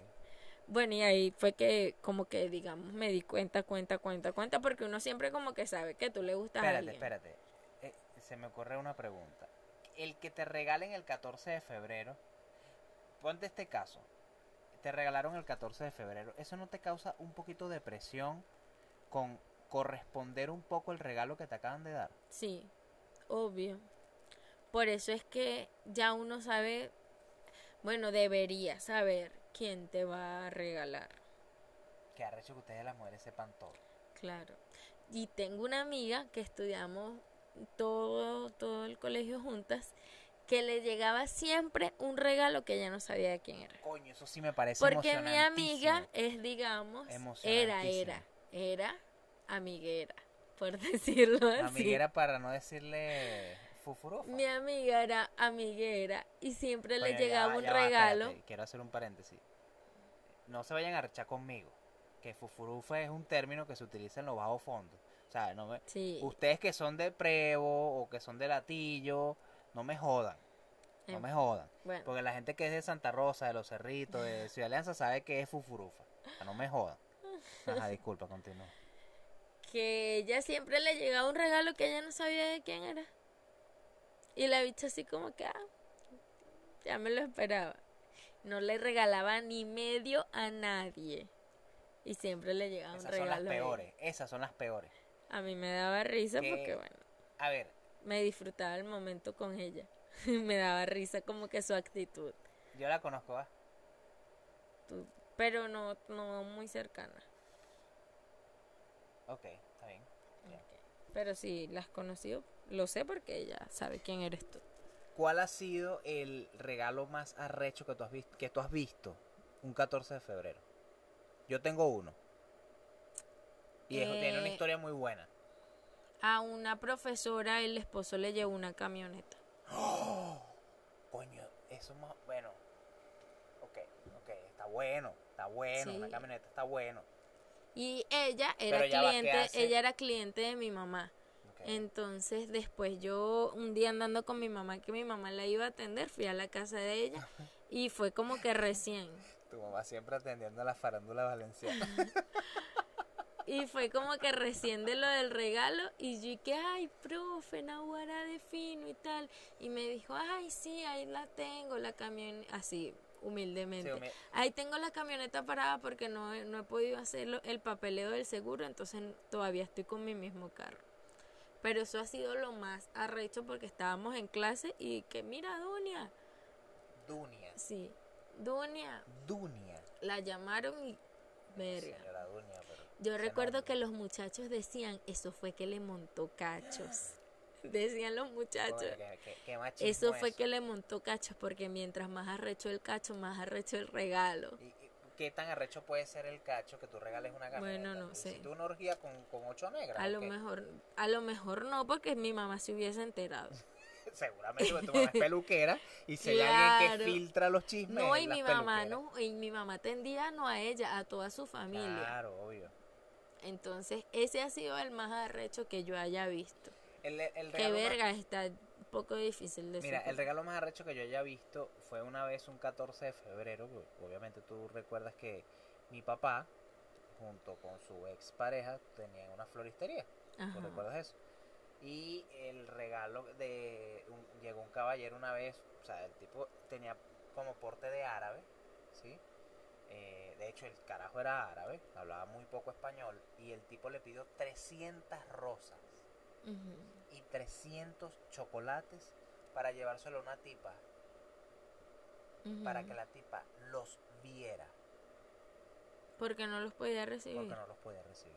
Bueno, y ahí fue que como que, digamos, me di cuenta, cuenta, cuenta, cuenta, porque uno siempre como que sabe que tú le gustas espérate, a alguien. Espérate, eh, se me ocurre una pregunta. El que te regalen el 14 de febrero, ponte este caso, te regalaron el 14 de febrero, ¿eso no te causa un poquito de presión con corresponder un poco el regalo que te acaban de dar? Sí, obvio. Por eso es que ya uno sabe, bueno, debería saber quién te va a regalar. Que arrecho que ustedes las mujeres sepan todo. Claro. Y tengo una amiga que estudiamos todo, todo el colegio juntas que le llegaba siempre un regalo que ella no sabía de quién era. Coño, eso sí me parece Porque mi amiga es, digamos, era, era, era amiguera, por decirlo así. Amiguera para no decirle mi amiga era amiguera y siempre le llegaba un regalo. quiero hacer un paréntesis. No se vayan a rechar conmigo. Que fufurufa es un término que se utiliza en los bajos fondos. O sea, no me, ustedes que son de Prevo o que son de Latillo, no me jodan. No em, me jodan. Porque la gente que es de Santa Rosa, de Los Cerritos, de Ciudad Alianza, sabe que es fufurufa. O sea, no me jodan. Ajá, disculpa, continúa. Que ella siempre le llegaba un regalo que ella no sabía de quién era. Y la bicha así como que, ah, ya me lo esperaba. No le regalaba ni medio a nadie. Y siempre le llegaba un regalo. Esas son las peores, esas son las peores. A mí me daba risa porque, bueno. A ver. Me disfrutaba el momento con ella. me daba risa como que su actitud. Yo la conozco, pero no, no muy cercana. Ok, está bien. Pero sí, las conocido lo sé porque ella sabe quién eres tú. ¿Cuál ha sido el regalo más arrecho que tú has visto, que tú has visto un 14 de febrero? Yo tengo uno. Y tiene una eh, historia muy buena. A una profesora el esposo le llevó una camioneta. ¡Oh! Coño, eso más bueno. Ok, ok, está bueno, está bueno, una camioneta está bueno. Y ella era cliente, ella era cliente de mi mamá. Entonces después yo un día andando con mi mamá que mi mamá la iba a atender, fui a la casa de ella y fue como que recién. Tu mamá siempre atendiendo a la farándula valenciana. y fue como que recién de lo del regalo y yo dije, ay, profe, Nahuara de fino y tal. Y me dijo, ay, sí, ahí la tengo, la camioneta, así, humildemente. ahí tengo la camioneta parada porque no, no he podido hacer el papeleo del seguro, entonces todavía estoy con mi mismo carro. Pero eso ha sido lo más arrecho porque estábamos en clase y que mira, Dunia. Dunia. Sí, Dunia. Dunia. La llamaron y verga. Yo recuerdo que los muchachos decían, eso fue que le montó cachos. Decían los muchachos. eso fue que le montó cachos porque mientras más arrecho el cacho, más arrecho el regalo qué tan arrecho puede ser el cacho que tú regales una camioneta. Bueno, no sé. Si tú una orgía con, con ocho negras. A lo mejor, a lo mejor no, porque mi mamá se hubiese enterado. Seguramente porque tu mamá es peluquera y si hay alguien que filtra los chismes. No, y mi mamá no, y mi mamá tendía no a ella, a toda su familia. Claro, obvio. Entonces, ese ha sido el más arrecho que yo haya visto. El, el Qué verga está poco difícil de Mira, el regalo más arrecho que yo haya visto fue una vez un 14 de febrero. Obviamente tú recuerdas que mi papá, junto con su ex pareja, tenían una floristería. ¿Tú recuerdas eso? Y el regalo de... llegó un caballero una vez, o sea, el tipo tenía como porte de árabe, ¿sí? Eh, de hecho, el carajo era árabe, hablaba muy poco español, y el tipo le pidió 300 rosas y 300 chocolates para llevárselo a una tipa, para que la tipa los viera. Porque no los podía recibir. Porque no los podía recibir.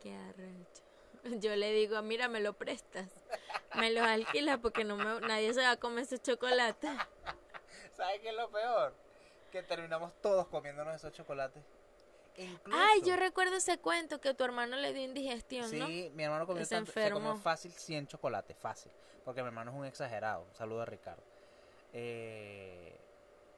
Qué arrecho. Yo le digo, mira, me lo prestas. Me los alquilas porque no me, nadie se va a comer ese chocolate. ¿Sabes qué es lo peor? Que terminamos todos comiéndonos esos chocolates. Ay, yo recuerdo ese cuento que tu hermano le dio indigestión, sí, mi hermano comió, se, comió fácil 100 chocolates, fácil. Porque mi hermano es un exagerado. Un saludo a Ricardo. Eh,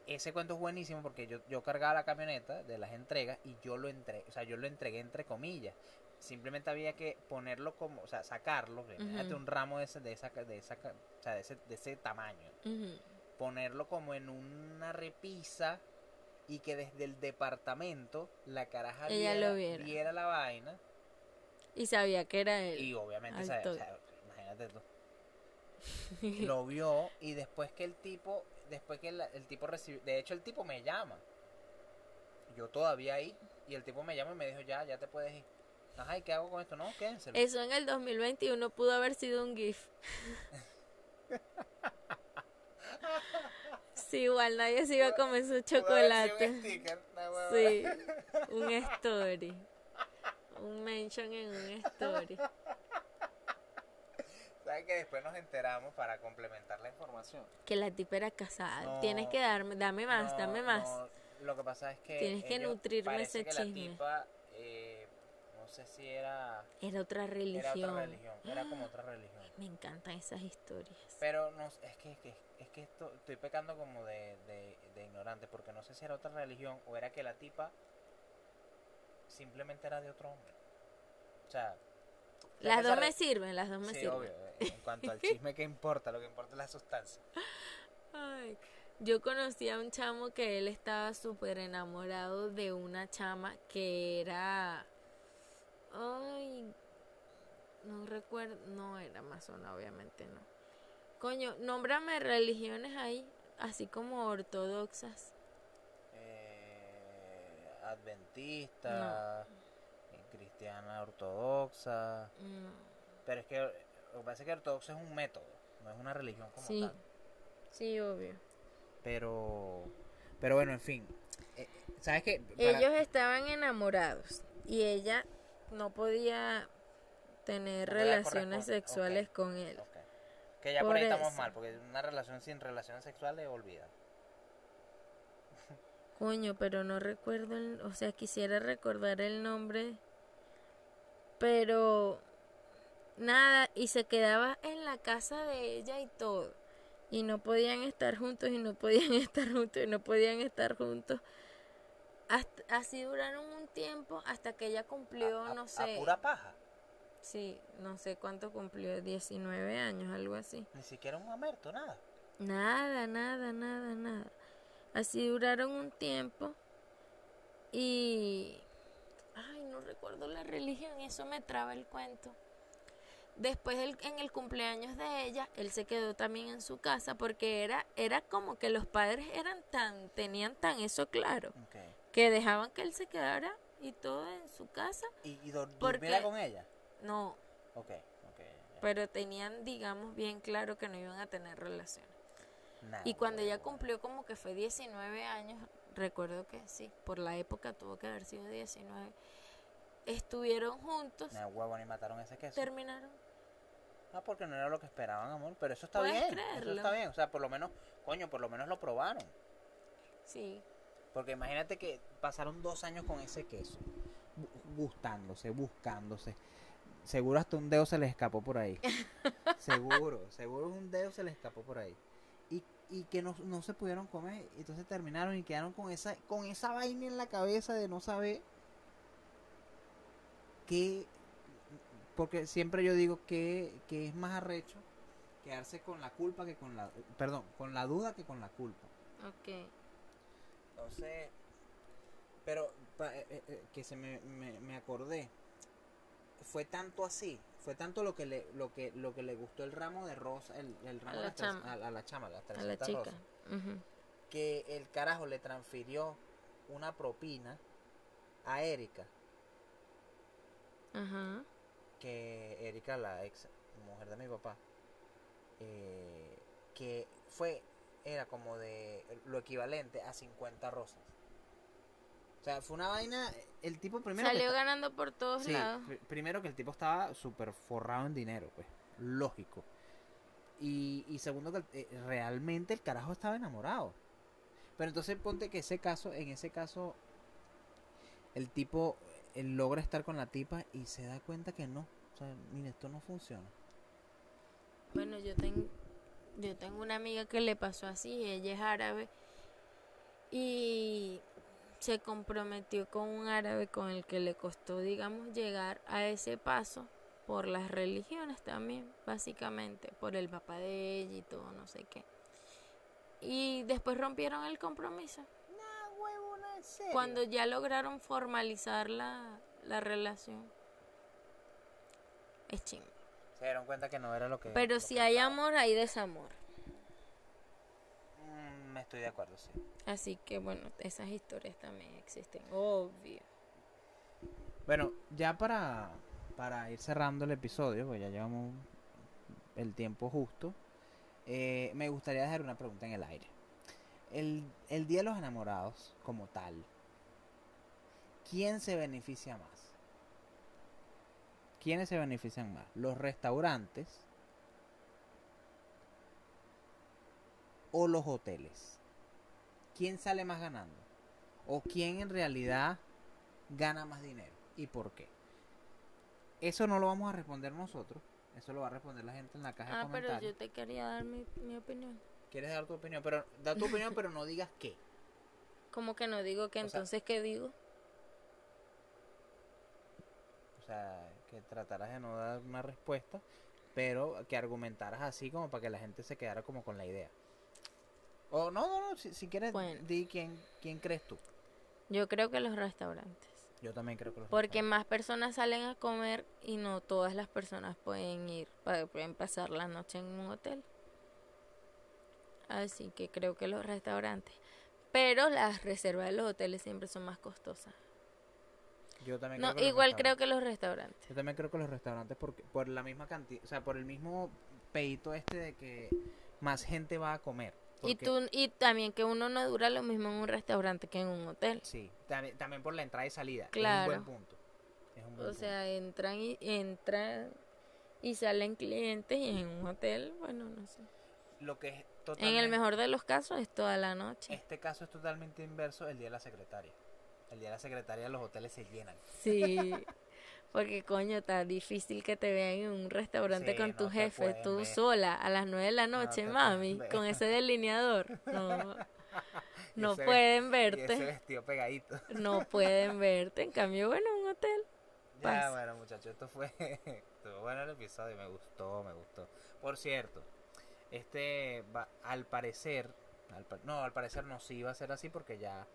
ese cuento es buenísimo porque yo, yo cargaba la camioneta de las entregas y yo lo entregué, o sea, yo lo entregué entre comillas. Simplemente había que ponerlo como, o sea, sacarlo, uh un ramo de ese, de esa, de esa, o sea, de ese, de ese tamaño. Ponerlo como en una repisa y que desde el departamento la caraja viera, viera. la vaina. Y sabía que era él. Y obviamente, sabía, imagínate tú. lo vio y después que el tipo después que el, tipo recibió, de hecho el tipo me llama, yo todavía ahí, y el tipo me llama y me dijo, ya, ya te puedes ir. Ajá, ¿y qué hago con esto? No, quédenselo. Eso en el 2021 pudo haber sido un GIF. sí, igual nadie se iba a comer su chocolate. Un sticker, sí, un story. Un mention en un story que después nos enteramos para complementar la información? Que la tipa era casada. Tienes que darme, dame más, dame más. Lo que pasa es que. Tienes que nutrirme ese que La tipa, no sé si era. Era otra religión. Era otra religión. Era como otra religión. Me encantan esas historias. Pero no, es que, es que esto, estoy pecando como de, de, de ignorante, porque no sé si era otra religión o era que la tipa simplemente era de otro hombre. O sea, las dos me sirven, las dos me sirven. Obvio. En cuanto al chisme, ¿qué importa? Lo que importa es la sustancia. Ay, yo conocí a un chamo que él estaba súper enamorado de una chama que era. Ay. No recuerdo. No era amazona, obviamente no. Coño, nómbrame religiones ahí, así como ortodoxas. Eh, adventista cristiana ortodoxa. Pero es que lo que pasa es que ortodoxo es un método, no es una religión como sí. tal. Sí, obvio. Pero, pero bueno, en fin. Eh, ¿Sabes qué? Ellos estaban enamorados y ella no podía tener relaciones sexuales con él. Que ya por, ahí estamos mal, porque una relación sin relaciones sexuales olvida. Coño, pero no recuerdo, o sea, quisiera recordar el nombre pero nada, y se quedaba en la casa de ella y todo. Y no podían estar juntos y no podían estar juntos y no podían estar juntos. Así duraron un tiempo hasta que ella cumplió, no sé. ¿A pura paja? Sí, no sé cuánto cumplió, 19 años, algo así. Ni siquiera un mamerto, nada. Nada, nada, nada, nada. Así duraron un tiempo y no recuerdo la religión eso me traba el cuento. Después en el cumpleaños de ella, él se quedó también en su casa porque era, era como que los padres eran tan, tenían tan eso claro, que dejaban que él se quedara y todo en su casa. ¿Y, y dormía con ella? No. Pero tenían, digamos, bien claro que no iban a tener relaciones. y cuando ella cumplió como que fue 19 años, recuerdo que sí, por la época tuvo que haber sido 19 estuvieron juntos. Me huevo ni mataron ese queso. Terminaron. Ah, porque no era lo que esperaban, amor. Pero eso está bien. Eso está bien. O sea, por lo menos, coño, por lo menos lo probaron. Sí. Porque imagínate que pasaron dos años con ese queso. Gustándose, buscándose. Seguro hasta un dedo se les escapó por ahí. seguro, seguro un dedo se les escapó por ahí. Y, y que no, no se pudieron comer. Entonces terminaron y quedaron con esa, con esa vaina en la cabeza de no saber que, porque siempre yo digo que, que es más arrecho quedarse con la culpa que con la, perdón, con la duda que con la culpa. Ok. Entonces, pero eh, eh, eh, que se me, me, me acordé, fue tanto así, fue tanto lo que le, lo que, lo que le gustó el ramo de rosa, el, ramo a la, chama, a, la chama, a la chica. que el carajo le transfirió una propina a Erika. Ajá. Que Erika, la ex mujer de mi papá, eh, que fue, era como de lo equivalente a 50 rosas. O sea, fue una vaina. El tipo primero. Salió ganando por todos lados. Primero que el tipo estaba súper forrado en dinero, pues. Lógico. Y, y segundo que eh, realmente el carajo estaba enamorado. Pero entonces ponte que ese caso, en ese caso, el tipo él logra estar con la tipa y se da cuenta que no. O sea, mire, esto no funciona. Bueno, yo tengo, yo tengo una amiga que le pasó así, ella es árabe y se comprometió con un árabe con el que le costó, digamos, llegar a ese paso por las religiones también, básicamente, por el papá de ella y todo, no sé qué. Y después rompieron el compromiso. Cuando ya lograron formalizar la, la relación. Es ching. Se dieron cuenta que no era lo que... Pero si hay amor, hay desamor. Mm, me estoy de acuerdo, sí. Así que bueno, esas historias también existen, obvio. Bueno, ya para, para ir cerrando el episodio, pues ya llevamos el tiempo justo, eh, me gustaría dejar una pregunta en el aire. El, el Día de los Enamorados, como tal, ¿quién se beneficia más? ¿Quiénes se benefician más? ¿Los restaurantes o los hoteles? ¿Quién sale más ganando? ¿O quién en realidad gana más dinero? ¿Y por qué? Eso no lo vamos a responder nosotros. Eso lo va a responder la gente en la caja de comentarios. Ah, pero yo te quería dar mi, mi opinión. ¿Quieres dar tu opinión? Pero da tu opinión, pero no digas qué. ¿Cómo que no digo qué? Entonces, ¿qué digo? O sea, que trataras de no dar una respuesta, pero que argumentaras así como para que la gente se quedara como con la idea. O no, no, no, si, quieres, di quién, quién crees tú. Yo creo que los restaurantes. Yo también creo que los Porque más personas salen a comer y no todas las personas pueden ir, pueden pasar la noche en un hotel. Así que creo que los restaurantes. Pero las reservas de los hoteles siempre son más costosas. Yo también no, igual creo que los restaurantes. Yo también creo que los restaurantes porque por la misma cantidad, o sea, por el mismo peito este de que más gente va a comer. Y tú y también que uno no dura lo mismo en un restaurante que en un hotel. Sí, también, también por la entrada y salida. Claro. Es un buen punto. o sea, entran y entran y salen clientes y en un hotel, bueno, no sé. Lo que es en el mejor de los casos es toda la noche. Este caso es totalmente inverso el día de la secretaria. El día de la secretaria los hoteles se llenan. Sí. Porque coño, está difícil que te vean en un restaurante con tu jefe, tú sola, a las nueve de la noche, mami, con ese delineador. No, no pueden verte. ese vestido pegadito. No pueden verte. En cambio, bueno, un hotel. Ya, bueno, muchachos, esto fue. Estuvo bueno el episodio, me gustó, me gustó. Por cierto, este, va, al parecer, no, al parecer no, sí va a ser así porque ya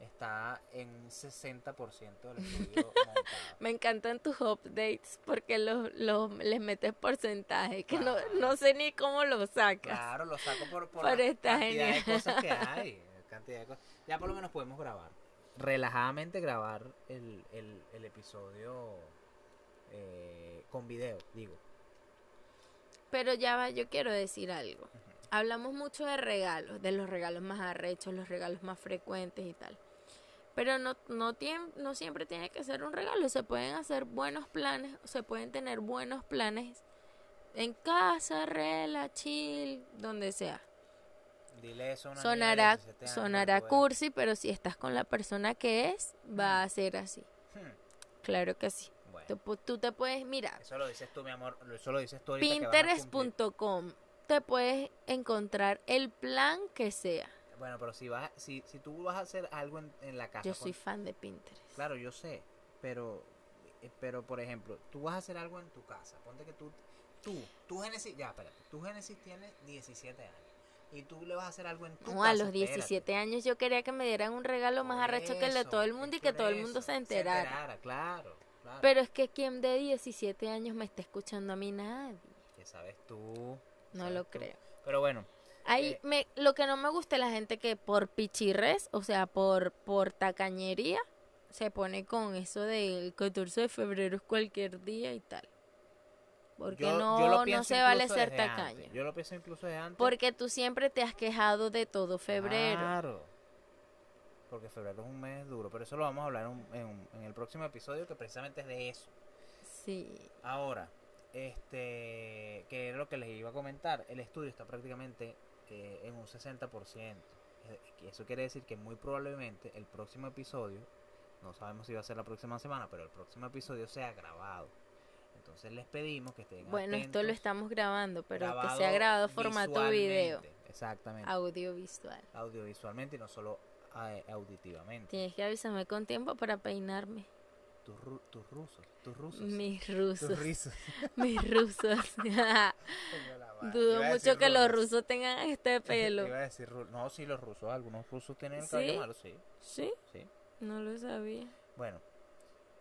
está en un 60% del estudio montado. Me encantan tus updates porque los, los les metes porcentaje, que no, no sé ni cómo lo sacas. Claro, lo saco por, por la cantidad de cosas que hay. Cantidad de cosas. Ya por lo menos podemos grabar. Relajadamente grabar el, el, el episodio eh, con video, digo. Pero ya va, yo quiero decir algo. Hablamos mucho de regalos, de los regalos más arrechos, los regalos más frecuentes y tal. Pero no, no, tiene, no siempre tiene que ser un regalo. Se pueden hacer buenos planes, se pueden tener buenos planes en casa, rela, chill, donde sea. Dile eso sonará sonará cursi, pero si estás con la persona que es, va a ser así. Hmm. Claro que sí. Tú, te puedes, mira. Eso lo dices tú, mi amor. Eso lo dices tú. Pinterest.com. Te puedes encontrar el plan que sea. Bueno, pero si vas, si, si tú vas a hacer algo en, la casa. Yo soy fan de Pinterest. Claro, yo sé. Pero, eh, pero por ejemplo, tú vas a hacer algo en tu casa. Ponte que tú, tú, tú Genesis, ya, espérate. Tú Genesis tienes 17 años y tú le vas a hacer algo en tu no, a los 17 años yo quería que me dieran un regalo más arrecho que el de todo el mundo y que todo el mundo se enterara. Se enterara, claro. Pero es que quien de 17 años me está escuchando a mí nadie. ¿Qué sabes tú? No lo creo. Pero bueno. Ahí eh, me, lo que no me gusta es la gente que por pichirres, o sea, por, por tacañería, se pone con eso del 14 de febrero es cualquier día y tal. Porque no, no se vale ser tacaño. Yo lo pienso incluso de antes. Porque tú siempre te has quejado de todo febrero. Claro. Porque febrero es un mes duro. Pero eso lo vamos a hablar en, en, el próximo episodio que precisamente es de eso. Sí. Ahora, este, que es lo que les iba a comentar. El estudio está prácticamente eh, en un 60%. Eso quiere decir que muy probablemente el próximo episodio, no sabemos si va a ser la próxima semana, pero el próximo episodio sea grabado. Entonces les pedimos que estén Bueno, esto lo estamos grabando, pero que sea grabado formato video. Exactamente. Audiovisual. Audiovisualmente y no solo eh, auditivamente. Tienes que avisarme con tiempo para peinarme. Tus, rusos, tus rusos. Mis rusos. Mis rusos. Dudo mucho que los rusos tengan este pelo. Iba a decir, no, sí, los rusos, algunos rusos tienen el cabello malo, sí. ¿Sí? Sí. No lo sabía. Bueno,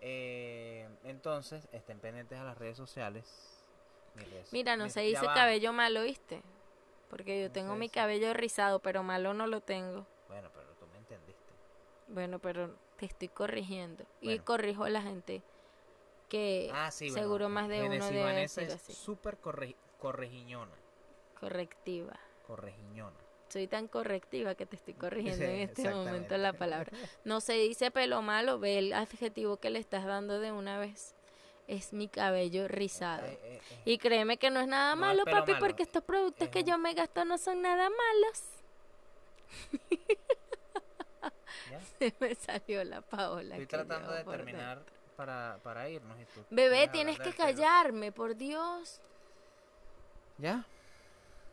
eh, entonces, estén pendientes a las redes sociales. Mira, no se dice cabello malo, ¿viste? Porque yo tengo mi cabello rizado, pero malo no lo tengo. Bueno, pero tú me entendiste. Bueno, pero te estoy corrigiendo. Y corrijo a la gente que ah, seguro más de uno debe decir así. Súper corregiñona. Correctiva. Corregiñona soy tan correctiva que te estoy corrigiendo en este momento la palabra. No se dice pelo malo, ve el adjetivo que le estás dando de una vez. Es mi cabello rizado. Eh, eh, eh. Y créeme que no es nada malo, papi, porque estos productos que yo me gasto no son nada malos. Se me salió la Paola. Estoy tratando de terminar para, para irnos. Bebé, tienes que callarme, por Dios. ¿Ya?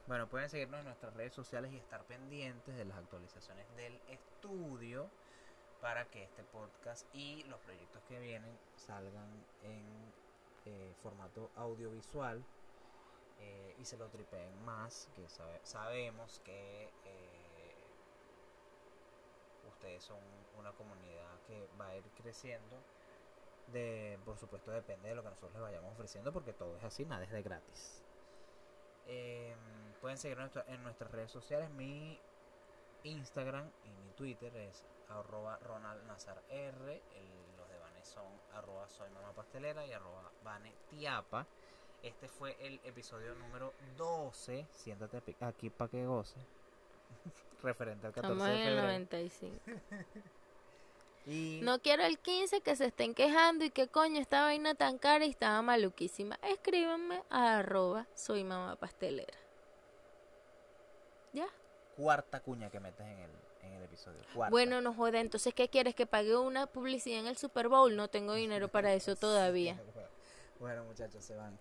Bueno, pueden seguirnos en nuestras redes sociales y estar pendientes de las actualizaciones del estudio para que este podcast y los proyectos que vienen salgan en eh, formato audiovisual eh, y se lo tripeen más, que sabemos que eh, ustedes son una comunidad que va a ir creciendo. De, por supuesto depende de lo que nosotros les vayamos ofreciendo porque todo es así, nada es de gratis. Eh, pueden seguirnos en nuestras redes sociales. Mi Instagram y mi Twitter es arroba Ronald Nazar R. los de Bane son arroba soy mamá pastelera y arroba Bane Tiapa. Este fue el episodio número 12. Siéntate aquí para que goce. Referente al 14 de febrero. 95. No quiero el 15 que se estén quejando y que coño esta vaina tan cara y estaba maluquísima. Escríbanme a arroba soy mamá pastelera. ¿Ya? Cuarta cuña que metes en el, en el episodio. Bueno, no joda. Entonces, ¿qué quieres? ¿Que pague una publicidad en el Super Bowl? No tengo dinero para eso todavía. bueno, muchachos, se van.